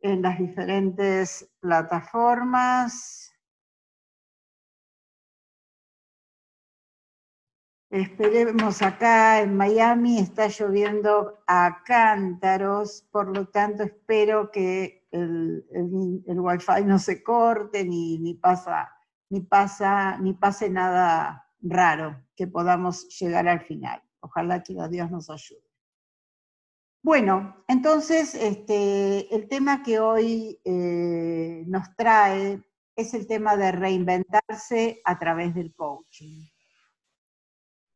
en las diferentes plataformas. Esperemos acá en Miami, está lloviendo a cántaros, por lo tanto espero que el, el, wifi no se corte ni, ni, pasa, ni, pasa, ni pase nada raro, que podamos llegar al final. Ojalá que Dios nos ayude. Bueno, entonces este, el tema que hoy eh, nos trae es el tema de reinventarse a través del coaching.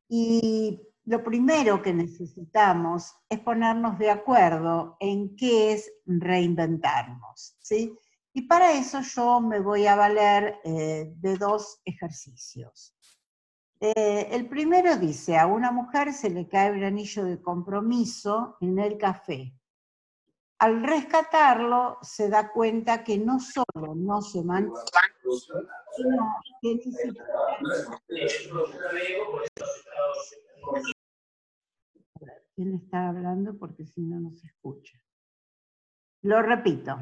Y lo primero que necesitamos es ponernos de acuerdo en qué es reinventarnos, ¿sí? Y para eso yo me voy a valer eh, de dos ejercicios. Eh, el primero dice, a una mujer se le cae un anillo de compromiso en el café. Al rescatarlo se da cuenta que no solo no se mancha, sino que ni siquiera... ¿Quién está hablando? Porque si no, no se escucha. Lo repito.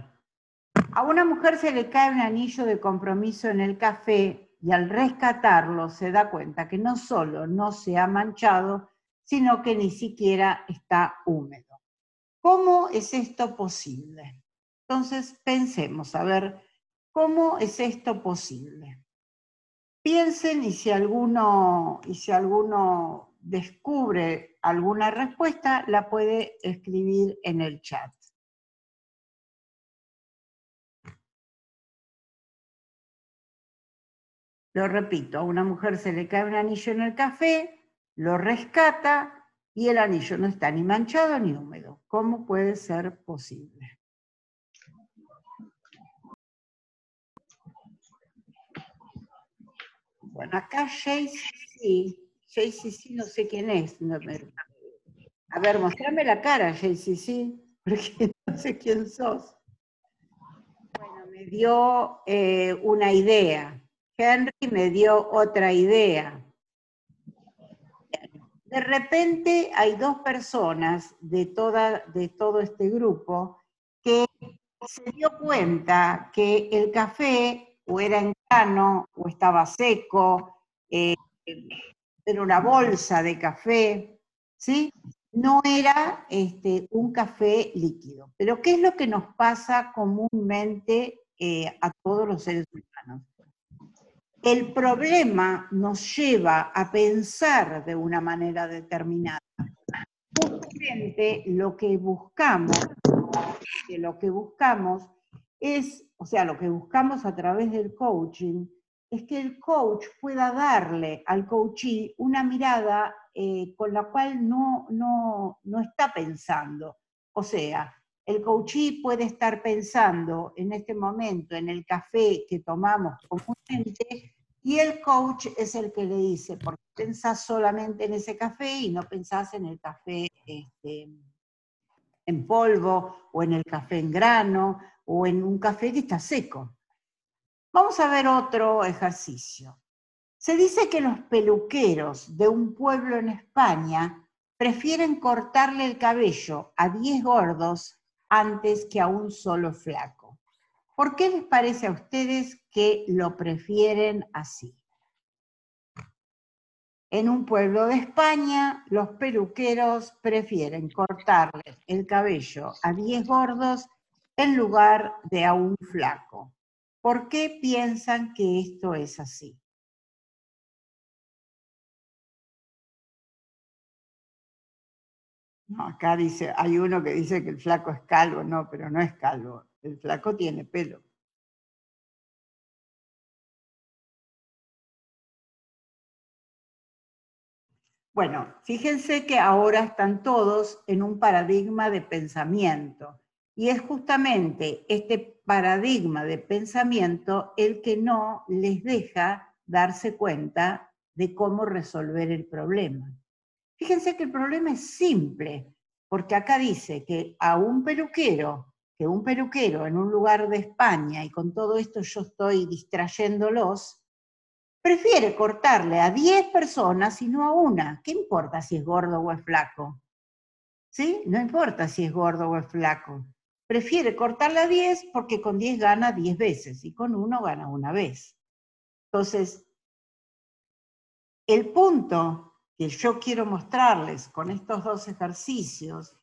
A una mujer se le cae un anillo de compromiso en el café y al rescatarlo se da cuenta que no solo no se ha manchado, sino que ni siquiera está húmedo. ¿Cómo es esto posible? Entonces pensemos, a ver, ¿cómo es esto posible? Piensen y si alguno, y si alguno descubre alguna respuesta, la puede escribir en el chat. Lo repito, a una mujer se le cae un anillo en el café, lo rescata y el anillo no está ni manchado ni húmedo. ¿Cómo puede ser posible? Bueno, acá JCC, JCC no sé quién es. a ver, mostrame la cara, JCC, porque no sé quién sos. Bueno, me dio eh, una idea. Henry me dio otra idea. De repente hay dos personas de, toda, de todo este grupo que se dio cuenta que el café o era en grano o estaba seco, eh, era una bolsa de café, ¿sí? No era este, un café líquido. Pero ¿qué es lo que nos pasa comúnmente eh, a todos los seres humanos? El problema nos lleva a pensar de una manera determinada. Justamente lo que buscamos, lo que buscamos es, o sea, lo que buscamos a través del coaching, es que el coach pueda darle al coachee una mirada eh, con la cual no, no, no está pensando. O sea, el coachee puede estar pensando en este momento en el café que tomamos y el coach es el que le dice, porque pensás solamente en ese café y no pensás en el café este, en polvo o en el café en grano o en un café que está seco. Vamos a ver otro ejercicio. Se dice que los peluqueros de un pueblo en España prefieren cortarle el cabello a 10 gordos antes que a un solo flaco. ¿Por qué les parece a ustedes que lo prefieren así? En un pueblo de España, los peluqueros prefieren cortarle el cabello a 10 gordos en lugar de a un flaco. ¿Por qué piensan que esto es así? No, acá dice, hay uno que dice que el flaco es calvo, no, pero no es calvo, el flaco tiene pelo. Bueno, fíjense que ahora están todos en un paradigma de pensamiento y es justamente este paradigma de pensamiento el que no les deja darse cuenta de cómo resolver el problema. Fíjense que el problema es simple, porque acá dice que a un peluquero, que un peluquero en un lugar de España, y con todo esto yo estoy distrayéndolos, prefiere cortarle a 10 personas y no a una. ¿Qué importa si es gordo o es flaco? ¿Sí? No importa si es gordo o es flaco. prefiere cortarla a 10 porque con 10 gana 10 veces y con 1 gana una vez. Entonces, el punto que yo quiero mostrarles con estos dos ejercicios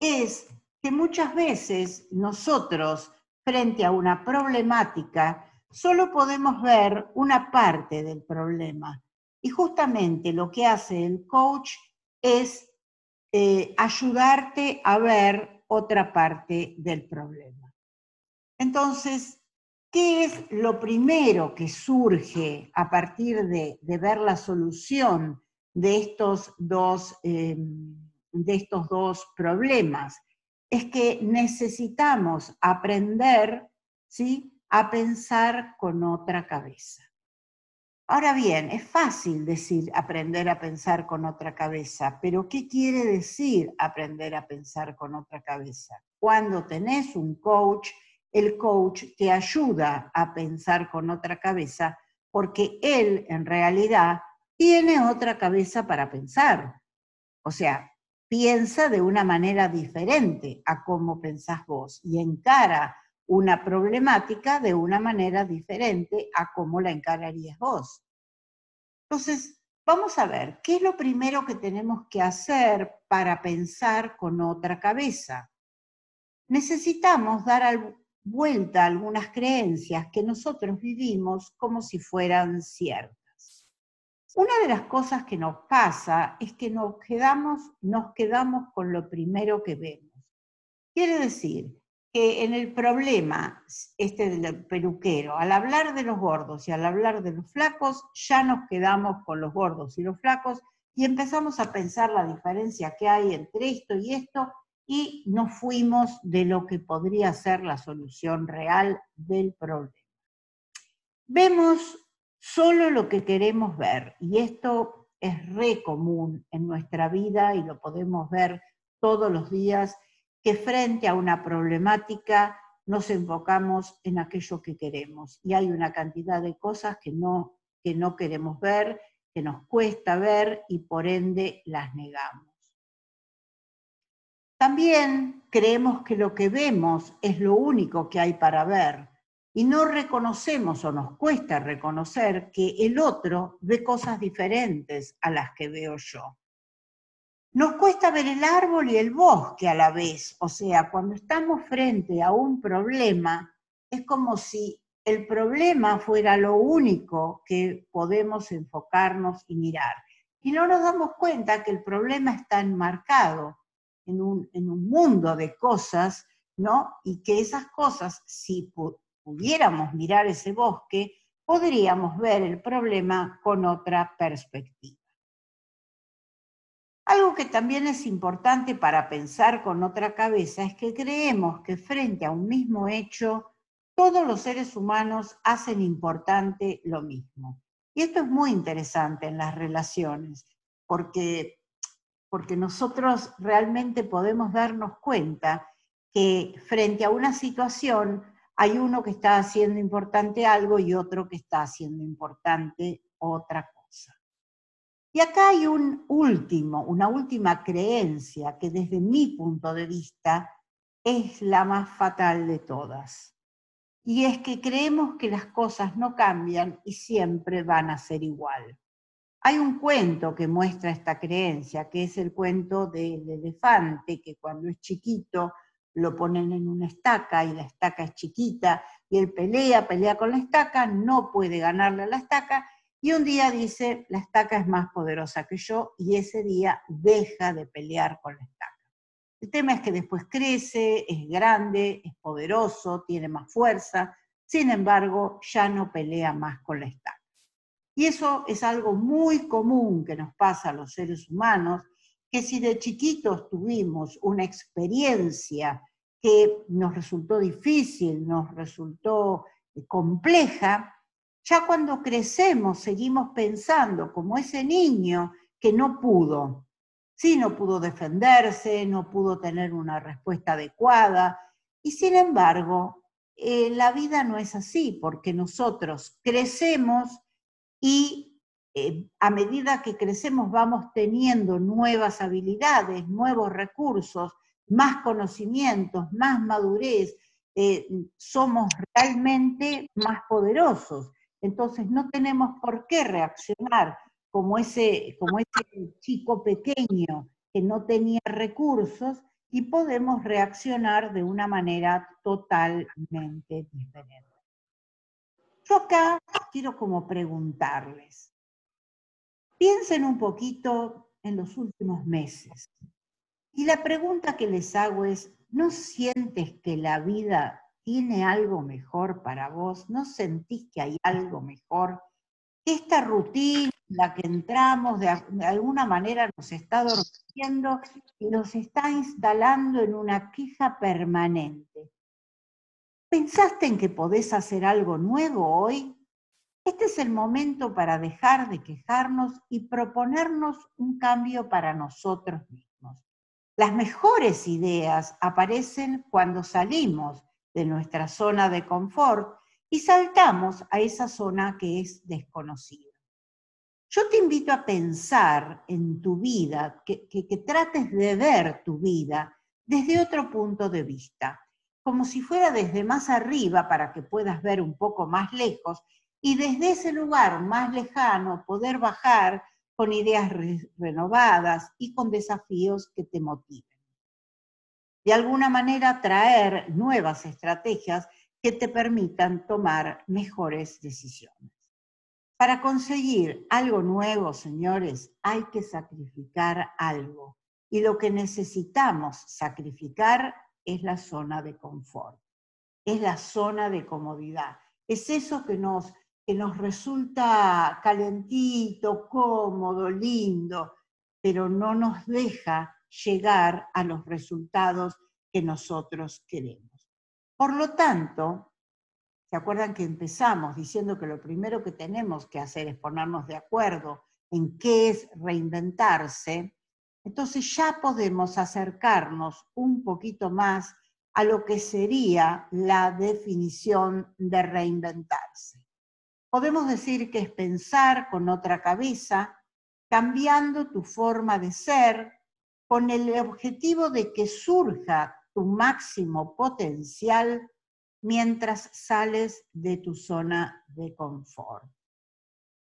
es que muchas veces nosotros, frente a una problemática, solo podemos ver una parte del problema. Y justamente lo que hace el coach es eh, ayudarte a ver otra parte del problema. Entonces, ¿qué es lo primero que surge a partir de, ver la solución de estos dos, em, de estos dos problemas? Es que necesitamos aprender ¿sí? a pensar con otra cabeza. Ahora bien, es fácil decir aprender a pensar con otra cabeza, pero ¿qué quiere decir aprender a pensar con otra cabeza? Cuando tenés un coach, el coach te ayuda a pensar con otra cabeza porque él en realidad tiene otra cabeza para pensar. O sea, piensa de una manera diferente a cómo pensás vos y encara una problemática de una manera diferente a cómo la encararías vos. Entonces, vamos a ver, ¿qué es lo primero que tenemos que hacer para pensar con otra cabeza? Necesitamos dar vuelta a algunas creencias que nosotros vivimos como si fueran ciertas. Una de las cosas que nos pasa es que nos quedamos, nos quedamos con lo primero que vemos. Quiere decir que en el problema este del peluquero, al hablar de los gordos y al hablar de los flacos, ya nos quedamos con los gordos y los flacos y empezamos a pensar la diferencia que hay entre esto y esto y nos fuimos de lo que podría ser la solución real del problema. Vemos solo lo que queremos ver y esto es re común en nuestra vida y lo podemos ver todos los días que frente a una problemática nos enfocamos en aquello que queremos. Y hay una cantidad de cosas que no, que no queremos ver, que nos cuesta ver y por ende las negamos. También creemos que lo que vemos es lo único que hay para ver y no reconocemos o nos cuesta reconocer que el otro ve cosas diferentes a las que veo yo. Nos cuesta ver el árbol y el bosque a la vez, o sea, cuando estamos frente a un problema, es como si el problema fuera lo único que podemos enfocarnos y mirar. Y no nos damos cuenta que el problema está enmarcado en un, en un mundo de cosas, ¿no? Y que esas cosas, si pudiéramos mirar ese bosque, podríamos ver el problema con otra perspectiva. Algo que también es importante para pensar con otra cabeza es que creemos que frente a un mismo hecho, todos los seres humanos hacen importante lo mismo. Y esto es muy interesante en las relaciones, porque, porque nosotros realmente podemos darnos cuenta que frente a una situación hay uno que está haciendo importante algo y otro que está haciendo importante otra cosa. Y acá hay un último, una última creencia que desde mi punto de vista es la más fatal de todas. Y es que creemos que las cosas no cambian y siempre van a ser igual. Hay un cuento que muestra esta creencia, que es el cuento del elefante, que cuando es chiquito lo ponen en una estaca y la estaca es chiquita y él pelea, pelea con la estaca, no puede ganarle a la estaca y un día dice, la estaca es más poderosa que yo, y ese día deja de pelear con la estaca. El tema es que después crece, es grande, es poderoso, tiene más fuerza, sin embargo, ya no pelea más con la estaca. Y eso es algo muy común que nos pasa a los seres humanos, que si de chiquitos tuvimos una experiencia que nos resultó difícil, nos resultó eh, compleja, ya cuando crecemos seguimos pensando como ese niño que no pudo. Sí, no pudo defenderse, no pudo tener una respuesta adecuada. Y sin embargo, eh, la vida no es así, porque nosotros crecemos y eh, a medida que crecemos vamos teniendo nuevas habilidades, nuevos recursos, más conocimientos, más madurez, eh, somos realmente más poderosos. Entonces no tenemos por qué reaccionar como ese, como ese chico pequeño que no tenía recursos y podemos reaccionar de una manera totalmente diferente. Yo acá quiero como preguntarles, piensen un poquito en los últimos meses. Y la pregunta que les hago es, ¿no sientes que la vida tiene algo mejor para vos? ¿No sentís que hay algo mejor? Esta rutina en la que entramos de, alguna manera nos está dormiendo y nos está instalando en una queja permanente. ¿Pensaste en que podés hacer algo nuevo hoy? Este es el momento para dejar de quejarnos y proponernos un cambio para nosotros mismos. Las mejores ideas aparecen cuando salimos de nuestra zona de confort y saltamos a esa zona que es desconocida. Yo te invito a pensar en tu vida, que, trates de ver tu vida desde otro punto de vista, como si fuera desde más arriba para que puedas ver un poco más lejos y desde ese lugar más lejano poder bajar con ideas renovadas y con desafíos que te motiven. De alguna manera traer nuevas estrategias que te permitan tomar mejores decisiones. Para conseguir algo nuevo, señores, hay que sacrificar algo. Y lo que necesitamos sacrificar es la zona de confort, es la zona de comodidad. Es eso que nos que nos resulta calentito, cómodo, lindo, pero no nos deja llegar a los resultados que nosotros queremos. Por lo tanto, ¿se acuerdan que empezamos diciendo que lo primero que tenemos que hacer es ponernos de acuerdo en qué es reinventarse? Entonces ya podemos acercarnos un poquito más a lo que sería la definición de reinventarse. Podemos decir que es pensar con otra cabeza, cambiando tu forma de ser, con el objetivo de que surja tu máximo potencial mientras sales de tu zona de confort.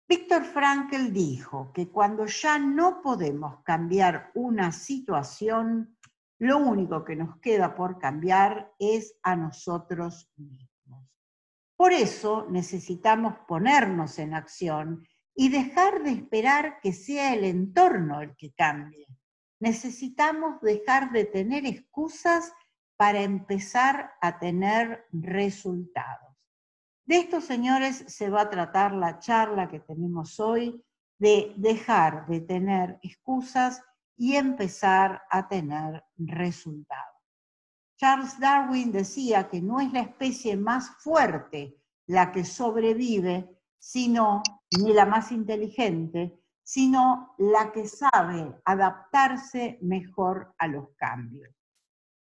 Víctor Frankl dijo que cuando ya no podemos cambiar una situación, lo único que nos queda por cambiar es a nosotros mismos. Por eso necesitamos ponernos en acción y dejar de esperar que sea el entorno el que cambie. Necesitamos dejar de tener excusas para empezar a tener resultados. De estos señores se va a tratar la charla que tenemos hoy, de dejar de tener excusas y empezar a tener resultados. Charles Darwin decía que no es la especie más fuerte la que sobrevive, sino, ni la más inteligente, sino la que sabe adaptarse mejor a los cambios.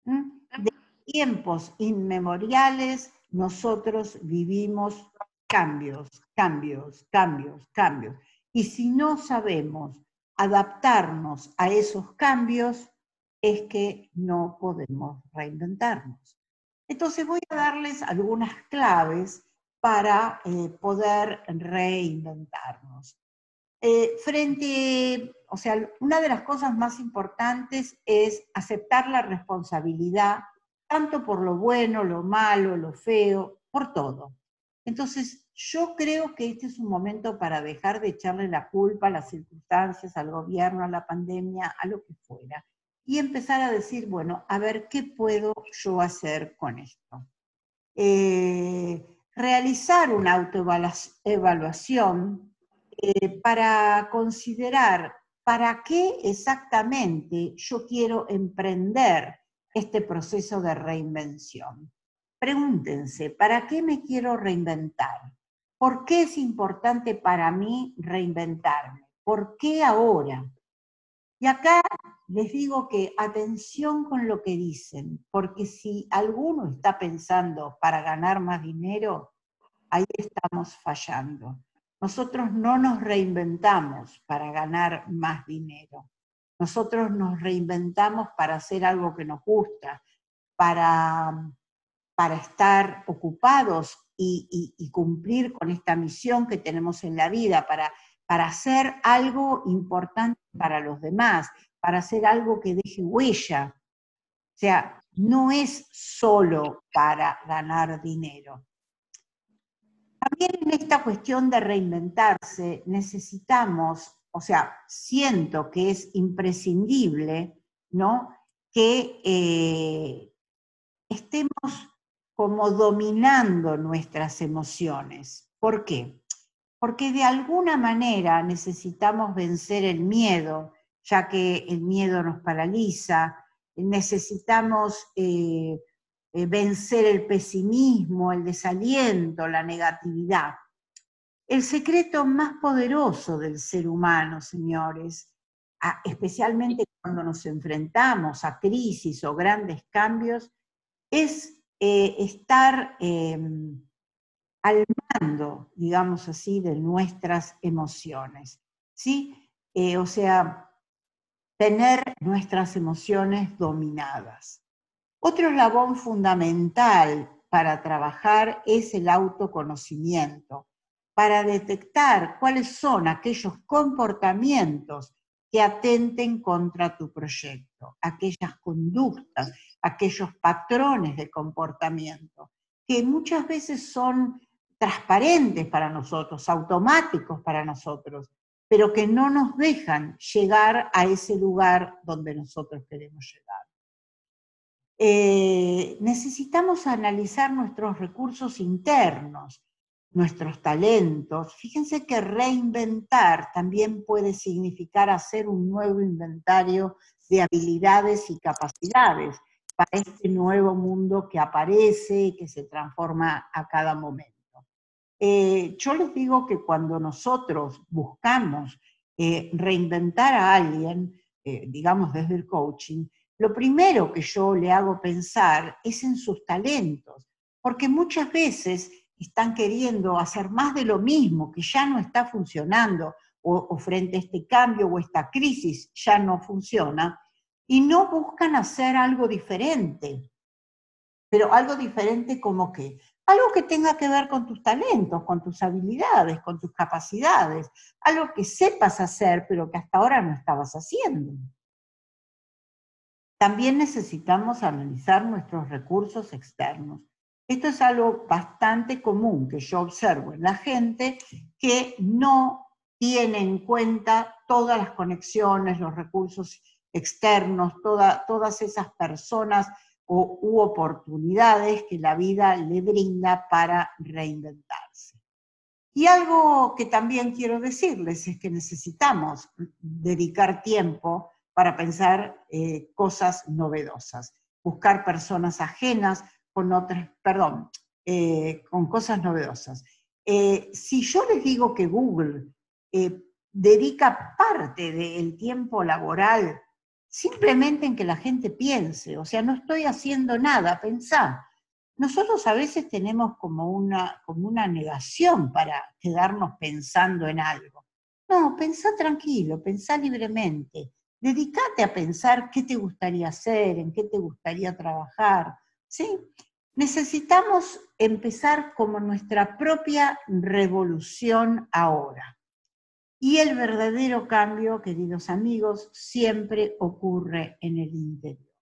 ¿Mm? De tiempos inmemoriales nosotros vivimos cambios, cambios, cambios, cambios. Y si no sabemos adaptarnos a esos cambios, es que no podemos reinventarnos. Entonces voy a darles algunas claves para eh, poder reinventarnos. Eh, frente, o sea, una de las cosas más importantes es aceptar la responsabilidad, tanto por lo bueno, lo malo, lo feo, por todo. Entonces, yo creo que este es un momento para dejar de echarle la culpa a las circunstancias, al gobierno, a la pandemia, a lo que fuera y empezar a decir, bueno, a ver qué puedo yo hacer con esto. Eh, realizar una autoevaluación eh, para considerar para qué exactamente yo quiero emprender este proceso de reinvención. Pregúntense, ¿para qué me quiero reinventar? ¿Por qué es importante para mí reinventarme? ¿Por qué ahora? Y acá les digo que atención con lo que dicen, porque si alguno está pensando para ganar más dinero, ahí estamos fallando. Nosotros no nos reinventamos para ganar más dinero. nosotros nos reinventamos para hacer algo que nos gusta, para, para estar ocupados y, cumplir con esta misión que tenemos en la vida, para, para hacer algo importante para los demás, para hacer algo que deje huella. O sea, no es solo para ganar dinero. También en esta cuestión de reinventarse necesitamos, o sea, siento que es imprescindible, ¿no? Que eh, estemos como dominando nuestras emociones. ¿Por qué? Porque de alguna manera necesitamos vencer el miedo, ya que el miedo nos paraliza, necesitamos eh, eh, vencer el pesimismo, el desaliento, la negatividad. El secreto más poderoso del ser humano, señores, especialmente cuando nos enfrentamos a crisis o grandes cambios, es eh, estar em, al mando, digamos así, de nuestras emociones. ¿sí? O sea, tener nuestras emociones dominadas. Otro eslabón fundamental para trabajar es el autoconocimiento, para detectar cuáles son aquellos comportamientos que atenten contra tu proyecto, aquellas conductas, aquellos patrones de comportamiento, que muchas veces son transparentes para nosotros, automáticos para nosotros, pero que no nos dejan llegar a ese lugar donde nosotros queremos llegar. Eh, necesitamos analizar nuestros recursos internos, nuestros talentos. Fíjense que reinventar también puede significar hacer un nuevo inventario de habilidades y capacidades para este nuevo mundo que aparece que se transforma a cada momento. Eh, yo les digo que cuando nosotros buscamos eh, reinventar a alguien, eh, digamos desde el coaching, lo primero que yo le hago pensar es en sus talentos, porque muchas veces están queriendo hacer más de lo mismo, que ya no está funcionando, o, frente a este cambio o esta crisis ya no funciona, y no buscan hacer algo diferente. Pero algo diferente como que, algo que tenga que ver con tus talentos, con tus habilidades, con tus capacidades, algo que sepas hacer, pero que hasta ahora no estabas haciendo. También necesitamos analizar nuestros recursos externos. Esto es algo bastante común que yo observo en la gente que no tiene en cuenta todas las conexiones, los recursos externos, todas esas personas o, u oportunidades que la vida le brinda para reinventarse. Y algo que también quiero decirles es que necesitamos dedicar tiempo para pensar eh, cosas novedosas, buscar personas ajenas, con otras, perdón, eh, con cosas novedosas. Eh, si yo les digo que Google dedica parte del tiempo laboral simplemente en que la gente piense, o sea, no estoy haciendo nada, pensá. Nosotros a veces tenemos como una, como una negación para quedarnos pensando en algo. No, pensá tranquilo, pensá libremente. Dedicate a pensar qué te gustaría hacer, en qué te gustaría trabajar, ¿sí? Necesitamos empezar como nuestra propia revolución ahora. Y el verdadero cambio, queridos amigos, siempre ocurre en el interior.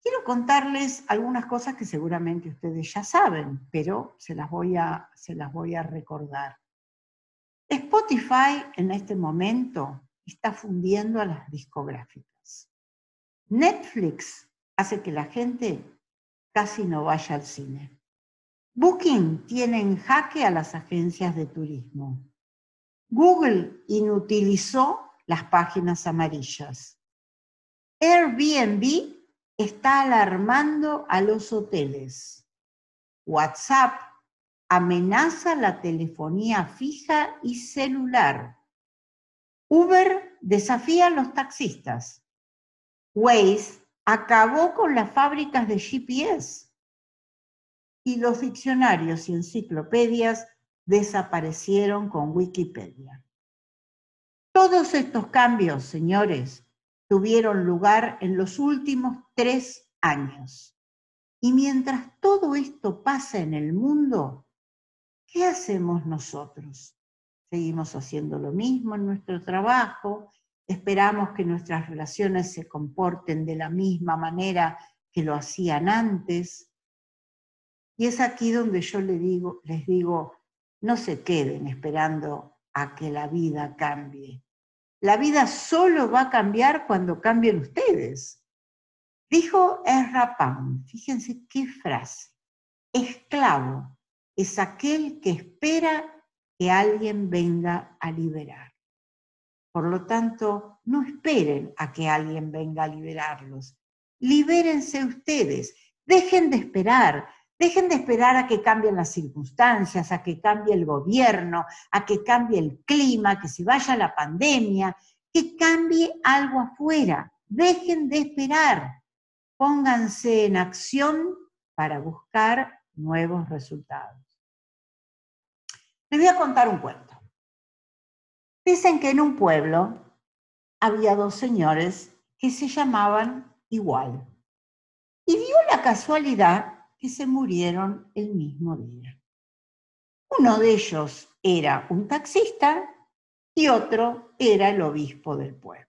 Quiero contarles algunas cosas que seguramente ustedes ya saben, pero se las voy a, recordar. Spotify en este momento está fundiendo a las discográficas. Netflix hace que la gente casi no vaya al cine. Booking tiene en jaque a las agencias de turismo. Google inutilizó las páginas amarillas. Airbnb está alarmando a los hoteles. WhatsApp amenaza la telefonía fija y celular. Uber desafía a los taxistas. Waze acabó con las fábricas de GPS y los diccionarios y enciclopedias desaparecieron con Wikipedia. Todos estos cambios, señores, tuvieron lugar en los últimos tres años. Y mientras todo esto pasa en el mundo, ¿qué hacemos nosotros? Seguimos haciendo lo mismo en nuestro trabajo, esperamos que nuestras relaciones se comporten de la misma manera que lo hacían antes. Y es aquí donde yo les digo, no se queden esperando a que la vida cambie. La vida solo va a cambiar cuando cambien ustedes. Dijo Ezra fíjense qué frase. Esclavo es aquel que espera que alguien venga a liberar. Por lo tanto, no esperen a que alguien venga a liberarlos. Libérense ustedes. Dejen de esperar. Dejen de esperar a que cambien las circunstancias, a que cambie el gobierno, a que cambie el clima, que se vaya la pandemia, que cambie algo afuera. Dejen de esperar. Pónganse en acción para buscar nuevos resultados. Les voy a contar un cuento. Dicen que en un pueblo había dos señores que se llamaban igual. Y dio la casualidad que se murieron el mismo día. Uno de ellos era un taxista y otro era el obispo del pueblo.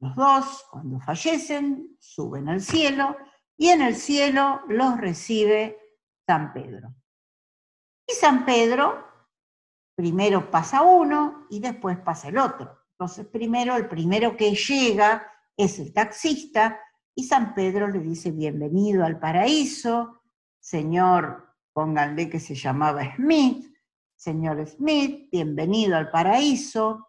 Los dos, cuando fallecen, suben al cielo y en el cielo los recibe San Pedro. Y San Pedro primero pasa uno y después pasa el otro. Entonces, primero, el primero que llega es el taxista y San Pedro le dice, bienvenido al paraíso, señor, pónganle que se llamaba Smith, señor Smith, bienvenido al paraíso.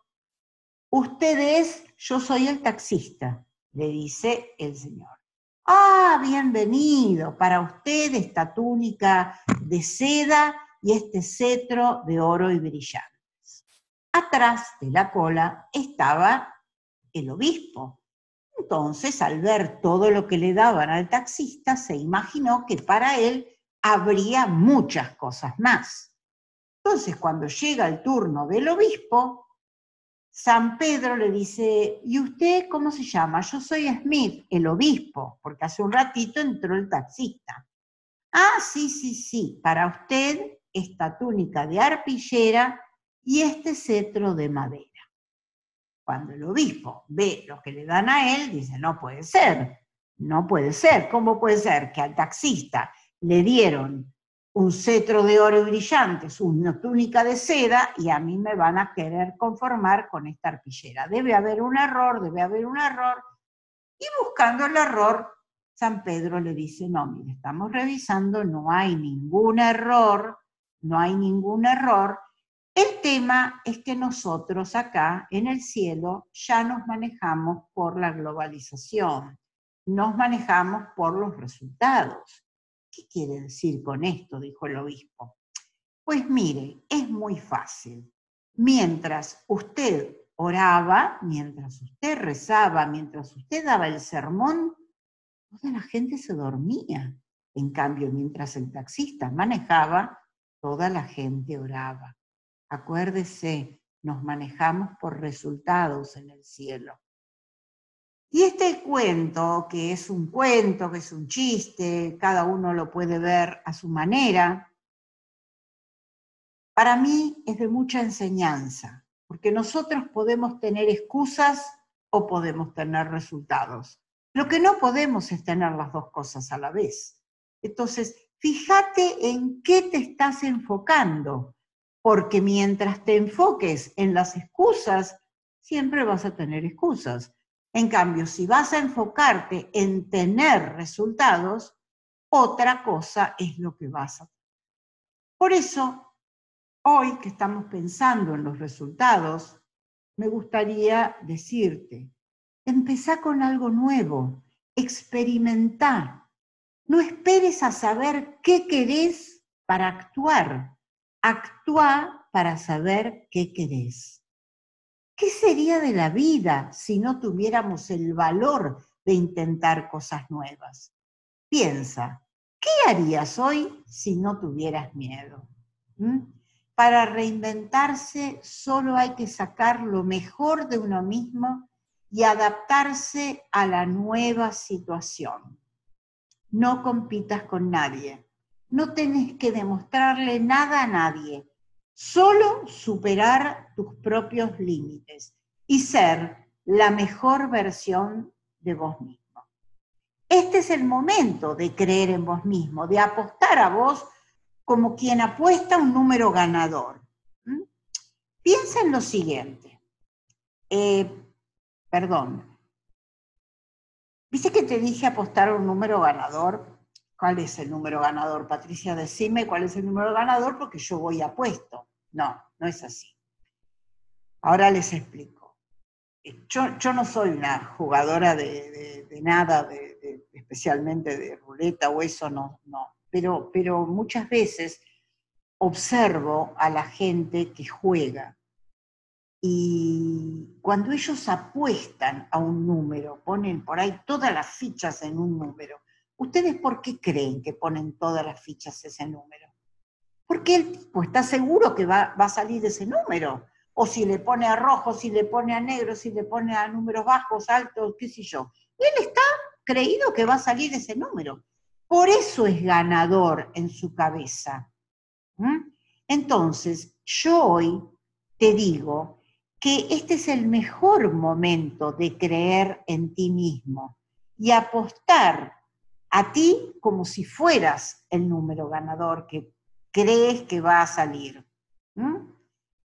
Usted es, yo soy el taxista, le dice el señor. Ah, bienvenido, para usted esta túnica de seda y este cetro de oro y brillantes. Atrás de la cola estaba el obispo. Entonces, al ver todo lo que le daban al taxista, se imaginó que para él habría muchas cosas más. Entonces, cuando llega el turno del obispo, San Pedro le dice, ¿y usted cómo se llama? Yo soy Smith, el obispo, porque hace un ratito entró el taxista. Ah, sí, sí, sí, para usted esta túnica de arpillera y este cetro de madera. Cuando el obispo ve lo que le dan a él, dice, no puede ser, no puede ser, ¿cómo puede ser que al taxista le dieron un cetro de oro y brillantes, una túnica de seda, y a mí me van a querer conformar con esta arpillera? Debe haber un error, debe haber un error. Y buscando el error, San Pedro le dice, no, mire, estamos revisando, no hay ningún error, no hay ningún error. El tema es que nosotros acá en el cielo ya nos manejamos por la globalización, nos manejamos por los resultados. ¿Qué quiere decir con esto? dijo el obispo. Pues mire, es muy fácil. Mientras usted oraba, mientras usted rezaba, mientras usted daba el sermón, toda la gente se dormía. En cambio, mientras el taxista manejaba, toda la gente oraba. Acuérdese, nos manejamos por resultados en el cielo. Y este cuento, que es un cuento, que es un chiste, cada uno lo puede ver a su manera, para mí es de mucha enseñanza, porque nosotros podemos tener excusas o podemos tener resultados. Lo que no podemos es tener las dos cosas a la vez. Entonces, fíjate en qué te estás enfocando, porque mientras te enfoques en las excusas, siempre vas a tener excusas. En cambio, si vas a enfocarte en tener resultados, otra cosa es lo que vas a tener. Por eso, hoy que estamos pensando en los resultados, me gustaría decirte, empezá con algo nuevo, experimenta, no esperes a saber qué querés para actuar. Actúa para saber qué querés. ¿Qué sería de la vida si no tuviéramos el valor de intentar cosas nuevas? Piensa, ¿qué harías hoy si no tuvieras miedo? ¿Mm? Para reinventarse solo hay que sacar lo mejor de uno mismo y adaptarse a la nueva situación. No compitas con nadie. No tenés que demostrarle nada a nadie. Solo superar tus propios límites y ser la mejor versión de vos mismo. Este es el momento de creer en vos mismo, de apostar a vos como quien apuesta un número ganador. Piensa en lo siguiente. Eh, perdón. ¿Viste que te dije apostar un número ganador? ¿Cuál es el número ganador? Patricia, decime cuál es el número ganador porque yo voy apuesto. No, no es así. Ahora les explico. Yo, no soy una jugadora de, nada, especialmente de ruleta o eso, no, no. Pero, pero muchas veces observo a la gente que juega y cuando ellos apuestan a un número, ponen por ahí todas las fichas en un número, ¿ustedes por qué creen que ponen todas las fichas ese número? Porque el tipo está seguro que va, a salir ese número. O si le pone a rojo, si le pone a negro, si le pone a números bajos, altos, qué sé yo. Él está creído que va a salir ese número. Por eso es ganador en su cabeza. Entonces, yo hoy te digo que este es el mejor momento de creer en ti mismo y apostar a ti como si fueras el número ganador que crees que va a salir.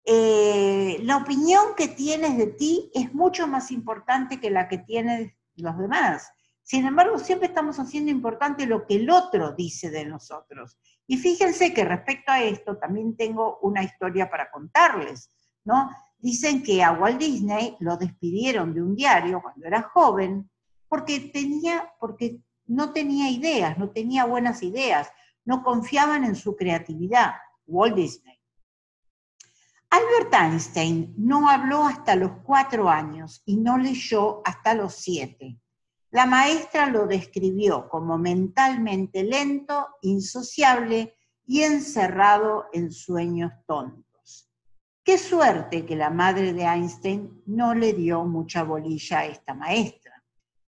Eh, la opinión que tienes de ti es mucho más importante que la que tienen los demás. Sin embargo, siempre estamos haciendo importante lo que el otro dice de nosotros. Y fíjense que respecto a esto también tengo una historia para contarles, ¿no? Dicen que a Walt Disney lo despidieron de un diario cuando era joven porque tenía, porque no tenía ideas, no tenía buenas ideas, no confiaban en su creatividad. Walt Disney. Albert Einstein no habló hasta los cuatro años y no leyó hasta los siete. La maestra lo describió como mentalmente lento, insociable y encerrado en sueños tontos. Qué suerte que la madre de Einstein no le dio mucha bolilla a esta maestra,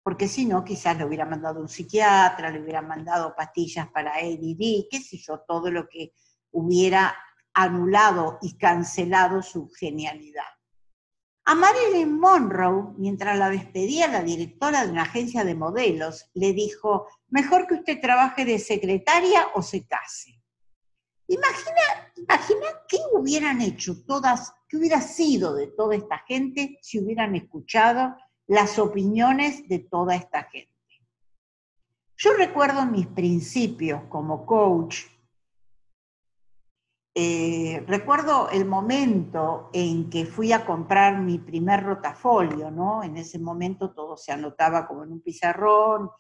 porque si no, quizás le hubiera mandado un psiquiatra, le hubiera mandado pastillas para ADD, qué sé yo, todo lo que hubiera anulado y cancelado su genialidad. A Marilyn Monroe, mientras la despedía la directora de una agencia de modelos, le dijo, mejor que usted trabaje de secretaria o se case. Imagina, imagina qué hubieran hecho todas, qué hubiera sido de toda esta gente si hubieran escuchado las opiniones de toda esta gente. Yo recuerdo mis principios como coach eh, recuerdo el momento en que fui a comprar mi primer rotafolio, ¿no? En ese momento todo se anotaba como en un pizarrón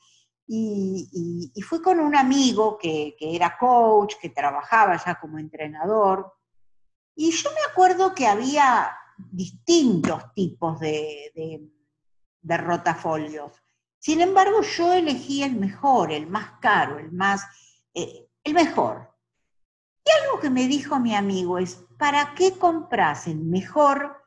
y, fui con un amigo que, era coach, que trabajaba ya como entrenador y yo me acuerdo que había distintos tipos de, rotafolios. Sin embargo, yo elegí el mejor, el más caro, el más, eh, el mejor, y algo que me dijo mi amigo es, ¿para qué compras el mejor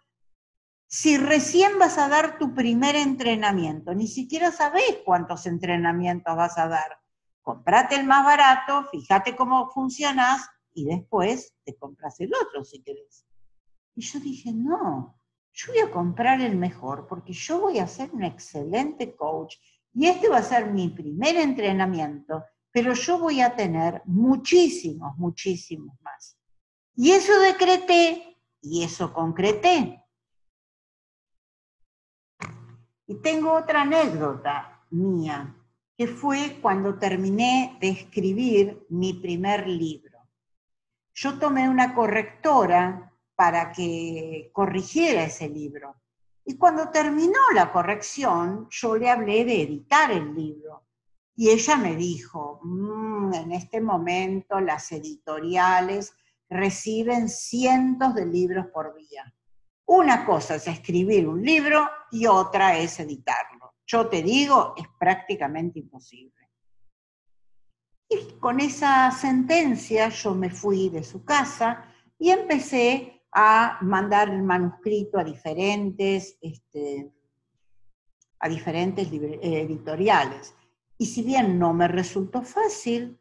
si recién vas a dar tu primer entrenamiento? Ni siquiera sabes cuántos entrenamientos vas a dar. Comprate el más barato, fíjate cómo funcionas y después te compras el otro si querés. Y yo dije, no, yo voy a comprar el mejor porque yo voy a ser un excelente coach y este va a ser mi primer entrenamiento pero yo voy a tener muchísimos, muchísimos más. Y eso decreté y eso concreté. Y tengo otra anécdota mía, que fue cuando terminé de escribir mi primer libro. Yo tomé una correctora para que corrigiera ese libro. Y cuando terminó la corrección, yo le hablé de editar el libro. Y ella me dijo, mm, en este momento las editoriales reciben cientos de libros por día. Una cosa es escribir un libro y otra es editarlo. Yo te digo, es prácticamente imposible. Y con esa sentencia yo me fui de su casa y empecé a mandar el manuscrito a diferentes este, a diferentes eh, editoriales. Y si bien no me resultó fácil,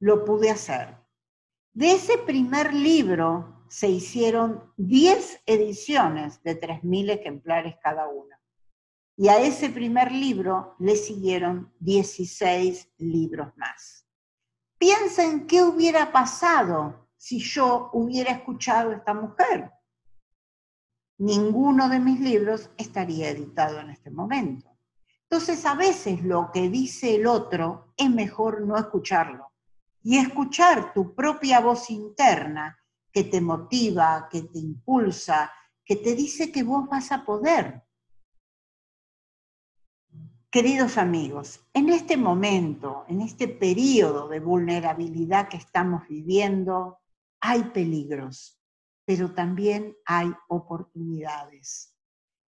lo pude hacer. De ese primer libro se hicieron 10 ediciones de 3.000 ejemplares cada una. Y a ese primer libro le siguieron 16 libros más. Piensen qué hubiera pasado si yo hubiera escuchado a esta mujer. Ninguno de mis libros estaría editado en este momento. Entonces, a veces lo que dice el otro es mejor no escucharlo y escuchar tu propia voz interna que te motiva, que te impulsa, que te dice que vos vas a poder. Queridos amigos, en este momento, en este periodo de vulnerabilidad que estamos viviendo, hay peligros, pero también hay oportunidades.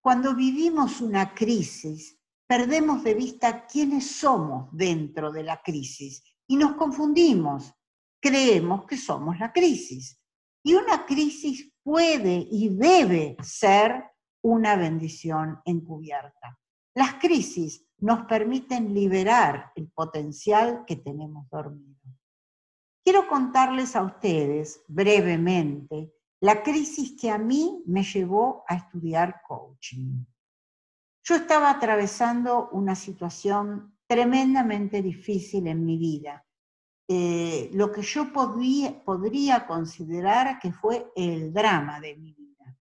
Cuando vivimos una crisis, perdemos de vista quiénes somos dentro de la crisis y nos confundimos. Creemos que somos la crisis. Y una crisis puede y debe ser una bendición encubierta. Las crisis nos permiten liberar el potencial que tenemos dormido. Quiero contarles a ustedes brevemente la crisis que a mí me llevó a estudiar coaching. Yo estaba atravesando una situación tremendamente difícil en mi vida, eh, lo que yo podría, podría considerar que fue el drama de mi vida.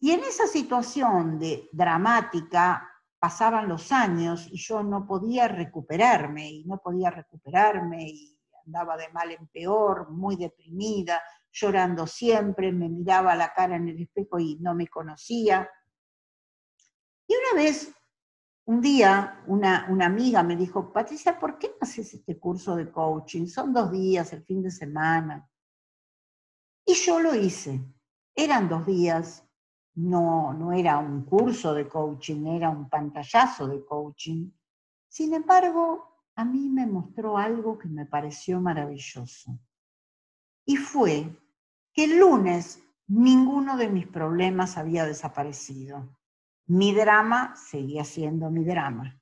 Y en esa situación de dramática pasaban los años y yo no podía recuperarme y no podía recuperarme y andaba de mal en peor, muy deprimida, llorando siempre, me miraba la cara en el espejo y no me conocía. Y una vez, un día, una, una amiga me dijo, Patricia, ¿por qué no haces este curso de coaching? Son dos días, el fin de semana. Y yo lo hice. Eran dos días, no, no era un curso de coaching, era un pantallazo de coaching. Sin embargo, a mí me mostró algo que me pareció maravilloso. Y fue que el lunes ninguno de mis problemas había desaparecido. Mi drama seguía siendo mi drama,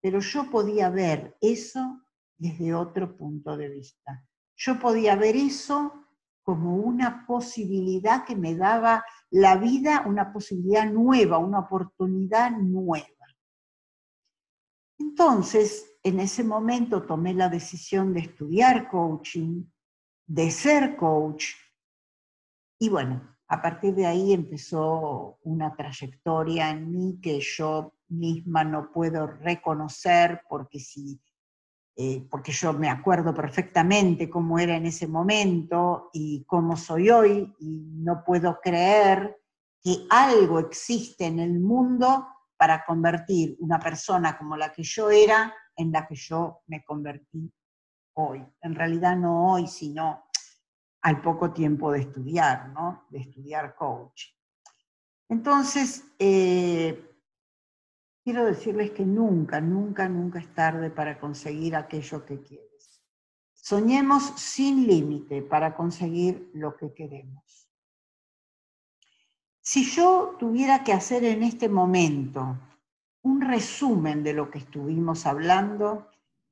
pero yo podía ver eso desde otro punto de vista. Yo podía ver eso como una posibilidad que me daba la vida, una posibilidad nueva, una oportunidad nueva. Entonces, en ese momento tomé la decisión de estudiar coaching, de ser coach, y bueno, a partir de ahí empezó una trayectoria en mí que yo misma no puedo reconocer porque si eh, porque yo me acuerdo perfectamente cómo era en ese momento y cómo soy hoy, y no puedo creer que algo existe en el mundo para convertir una persona como la que yo era en la que yo me convertí hoy. En realidad no hoy, sino al poco tiempo de estudiar, ¿no? De estudiar coach. Entonces, eh, quiero decirles que nunca, nunca, nunca es tarde para conseguir aquello que quieres. Soñemos sin límite para conseguir lo que queremos. Si yo tuviera que hacer en este momento un resumen de lo que estuvimos hablando,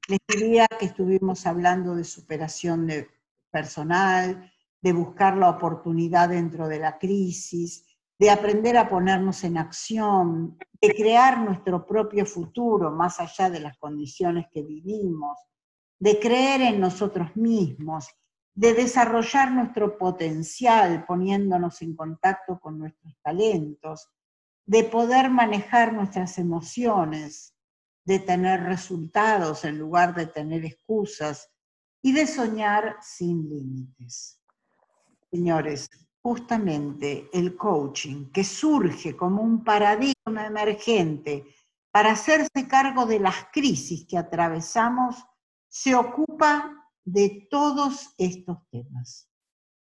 les diría que estuvimos hablando de superación de personal, de buscar la oportunidad dentro de la crisis, de aprender a ponernos en acción, de crear nuestro propio futuro más allá de las condiciones que vivimos, de creer en nosotros mismos, de desarrollar nuestro potencial poniéndonos en contacto con nuestros talentos, de poder manejar nuestras emociones, de tener resultados en lugar de tener excusas y de soñar sin límites. Señores, justamente el coaching, que surge como un paradigma emergente para hacerse cargo de las crisis que atravesamos, se ocupa de todos estos temas.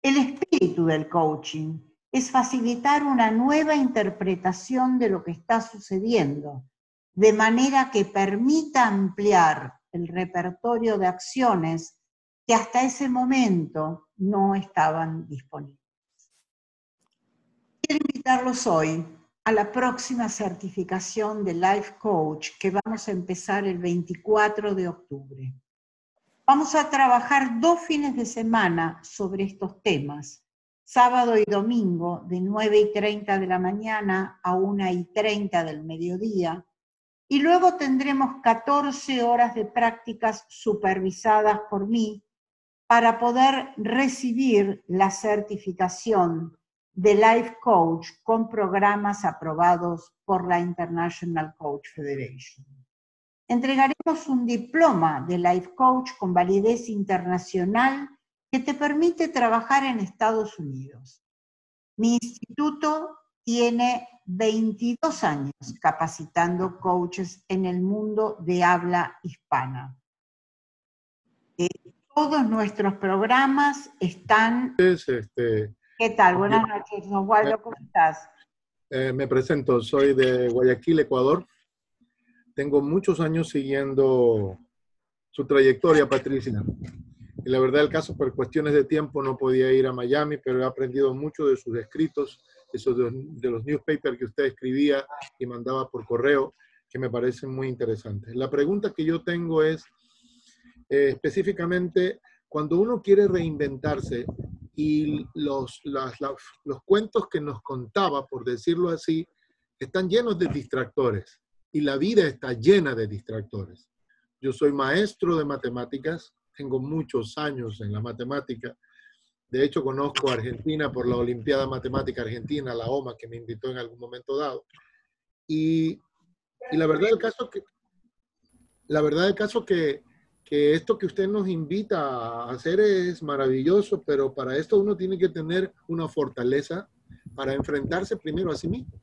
El espíritu del coaching es facilitar una nueva interpretación de lo que está sucediendo, de manera que permita ampliar el repertorio de acciones que hasta ese momento no estaban disponibles. Quiero invitarlos hoy a la próxima certificación de Life Coach que vamos a empezar el 24 de octubre. Vamos a trabajar dos fines de semana sobre estos temas, sábado y domingo de 9 y 30 de la mañana a 1 y 30 del mediodía, y luego tendremos 14 horas de prácticas supervisadas por mí para poder recibir la certificación de Life Coach con programas aprobados por la International Coach Federation. Entregaremos un diploma de Life Coach con validez internacional que te permite trabajar en Estados Unidos. Mi instituto tiene 22 años capacitando coaches en el mundo de habla hispana. Eh, todos nuestros programas están... Este, ¿Qué tal? Buenas noches, Osvaldo, ¿cómo estás? Eh, me presento, soy de Guayaquil, Ecuador. Tengo muchos años siguiendo su trayectoria, Patricia. Y la verdad el caso, por cuestiones de tiempo, no podía ir a Miami, pero he aprendido mucho de sus escritos, esos de, de los newspapers que usted escribía y mandaba por correo, que me parecen muy interesantes. La pregunta que yo tengo es, eh, específicamente, cuando uno quiere reinventarse, y los, los cuentos que nos contaba, por decirlo así, están llenos de distractores y la vida está llena de distractores. Yo soy maestro de matemáticas, tengo muchos años en la matemática. De hecho, conozco a Argentina por la Olimpiada Matemática Argentina, la OMA, que me invitó en algún momento dado. Y, y la verdad del caso que la verdad del caso que que esto que usted nos invita a hacer es maravilloso, pero para esto uno tiene que tener una fortaleza para enfrentarse primero a sí mismo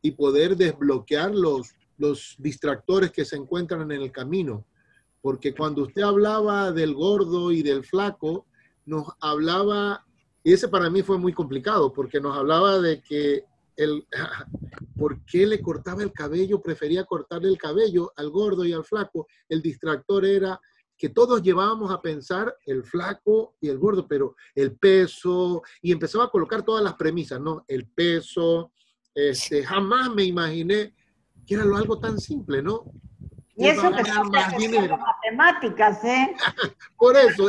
y poder desbloquear los, los distractores que se encuentran en el camino. Porque cuando usted hablaba del gordo y del flaco, nos hablaba, y ese para mí fue muy complicado, porque nos hablaba de que el, ¿por qué le cortaba el cabello? Prefería cortarle el cabello al gordo y al flaco. El distractor era que todos llevábamos a pensar el flaco y el gordo, pero el peso, y empezaba a colocar todas las premisas, ¿no? El peso, este, jamás me imaginé que era algo tan simple, ¿no? Y eso que son matemáticas, ¿eh? por eso,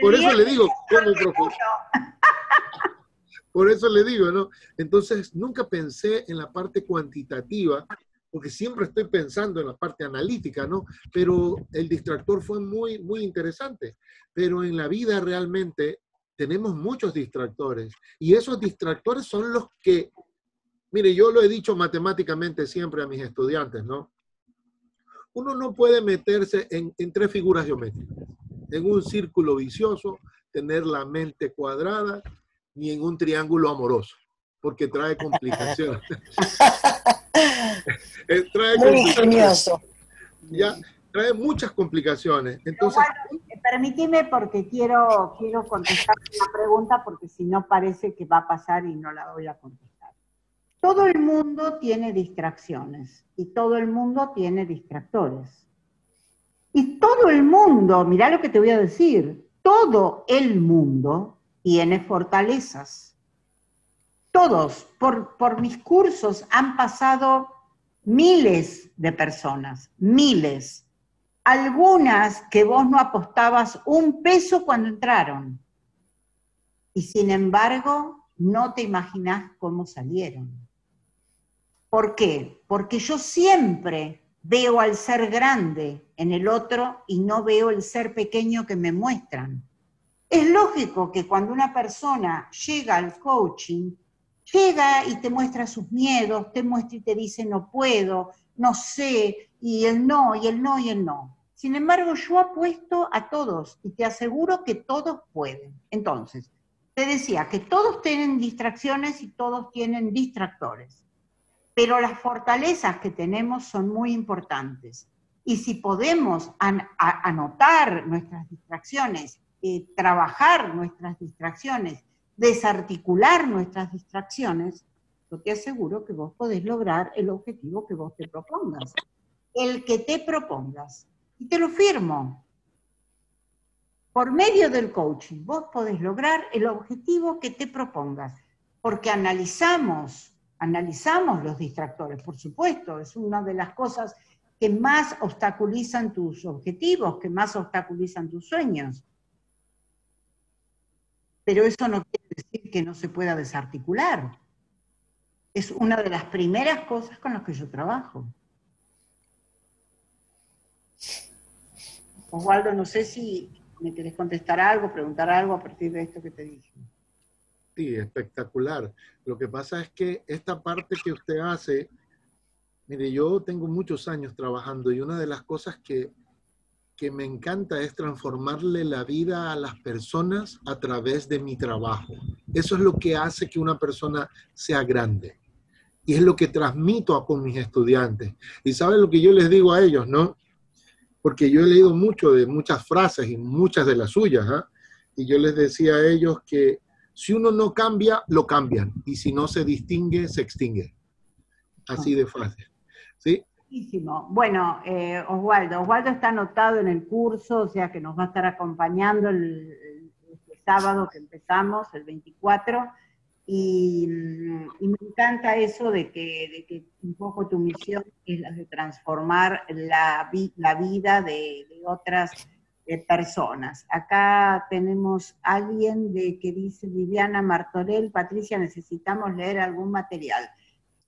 por eso le digo, como por eso le digo, ¿no? Entonces, nunca pensé en la parte cuantitativa, porque siempre estoy pensando en la parte analítica, ¿no? Pero el distractor fue muy, muy interesante. Pero en la vida realmente tenemos muchos distractores y esos distractores son los que, mire, yo lo he dicho matemáticamente siempre a mis estudiantes, ¿no? Uno no puede meterse en, en tres figuras geométricas, en un círculo vicioso, tener la mente cuadrada ni en un triángulo amoroso, porque trae complicaciones. Eh, trae Muy ingenioso. Ya, trae muchas complicaciones. Entonces, eh, permíteme porque quiero, quiero contestar la pregunta porque si no parece que va a pasar y no la voy a contestar. Todo el mundo tiene distracciones y todo el mundo tiene distractores. Y todo el mundo, mira lo que te voy a decir, todo el mundo tiene fortalezas. Todos, por, por mis cursos han pasado miles de personas, miles. Algunas que vos no apostabas un peso cuando entraron. Y sin embargo, no te imaginás cómo salieron. ¿Por qué? Porque yo siempre veo al ser grande en el otro y no veo el ser pequeño que me muestran. Es lógico que cuando una persona llega al coaching, llega y te muestra sus miedos, te muestra y te dice no puedo, no sé, y el no, y el no, y el no. Sin embargo, yo apuesto a todos y te aseguro que todos pueden. Entonces, te decía que todos tienen distracciones y todos tienen distractores, pero las fortalezas que tenemos son muy importantes. Y si podemos anotar nuestras distracciones eh, trabajar nuestras distracciones, desarticular nuestras distracciones, yo te aseguro que vos podés lograr el objetivo que vos te propongas. El que te propongas. Y te lo firmo. Por medio del coaching, vos podés lograr el objetivo que te propongas, porque analizamos analizamos los distractores, por supuesto, es una de las cosas que más obstaculizan tus objetivos, que más obstaculizan tus sueños. Pero eso no quiere decir que no se pueda desarticular. Es una de las primeras cosas con las que yo trabajo. Osvaldo, no sé si me querés contestar algo, preguntar algo a partir de esto que te dije. Sí, espectacular. Lo que pasa es que esta parte que usted hace, mire, yo tengo muchos años trabajando y una de las cosas que, que me encanta es transformarle la vida a las personas a través de mi trabajo. Eso es lo que hace que una persona sea grande. Y es lo que transmito a con mis estudiantes. Y saben lo que yo les digo a ellos, ¿no? Porque yo he leído mucho de muchas frases y muchas de las suyas, ¿ah? Y yo les decía a ellos que si uno no cambia, lo cambian. Y si no se distingue, se extingue. Así de fácil. ¿Sí? Bueno, eh, Osvaldo, Osvaldo está anotado en el curso, o sea que nos va a estar acompañando el, sábado que empezamos, el 24, y, me encanta eso de que, un poco tu misión es la de transformar la, la vida de, de otras personas. Acá tenemos alguien de que dice Viviana Martorell, Patricia, necesitamos leer algún material.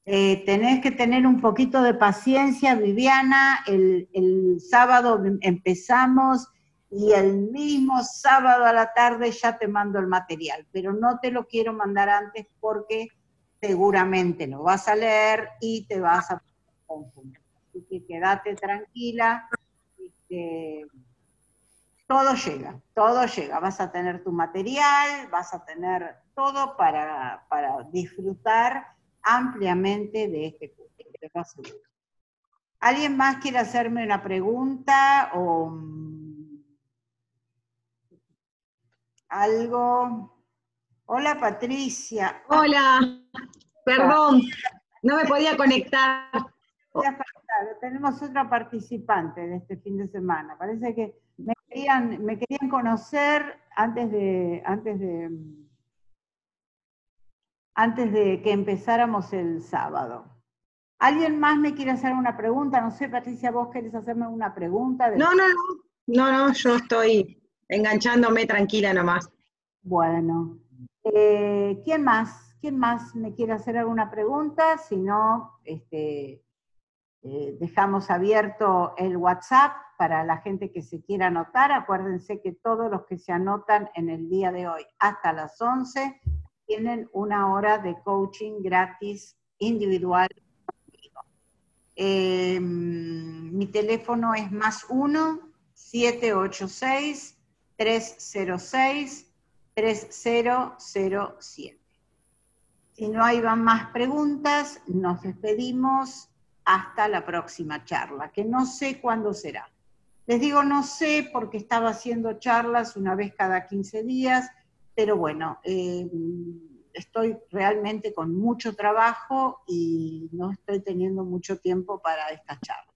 Eh, tenés que tener un poquito de paciencia, Viviana, el, el sábado empezamos y el mismo sábado a la tarde ya te mando el material, pero no te lo quiero mandar antes porque seguramente lo vas a leer y te vas a confundir. Así que quédate tranquila. Este, todo llega, todo llega. Vas a tener tu material, vas a tener todo para, disfrutar ampliamente de este curso. ¿Alguien más quiere hacerme una pregunta o mm, algo? Hola Patricia. Hola, perdón, no me podía conectar. Tenemos otra participante de este fin de semana. Parece que querían, me querían conocer antes de, antes de, antes de que empezáramos el sábado. ¿Alguien más me quiere hacer una pregunta? No sé, Patricia, vos querés hacerme una pregunta. No, no, no, no, no, yo estoy enganchándome tranquila nomás. Bueno, eh, ¿quién más? ¿Quién más me quiere hacer alguna pregunta? Si no, este, eh, dejamos abierto el WhatsApp para la gente que se quiera anotar. Acuérdense que todos los que se anotan en el día de hoy hasta las 11 tienen una hora de coaching gratis individual. Eh, mi teléfono es más 1-786-306-3007. Si no hay más preguntas, nos despedimos hasta la próxima charla, que no sé cuándo será. Les digo no sé porque estaba haciendo charlas una vez cada 15 días, pero bueno, eh, estoy realmente con mucho trabajo y no estoy teniendo mucho tiempo para esta charla.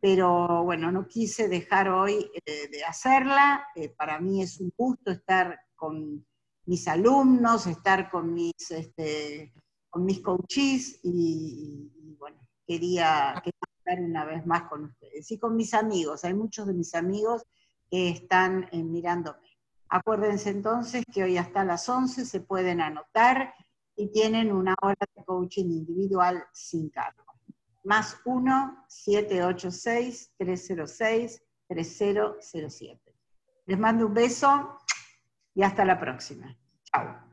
Pero bueno, no quise dejar hoy eh, de hacerla. Eh, para mí es un gusto estar con mis alumnos, estar con mis, este, con mis coaches y, y bueno, quería, estar una vez más con ustedes y con mis amigos. Hay muchos de mis amigos que están eh, mirándome. Acuérdense entonces que hoy hasta las 11 se pueden anotar y tienen una hora de coaching individual sin cargo. Más 1-786-306-3007. Les mando un beso y hasta la próxima. Chao.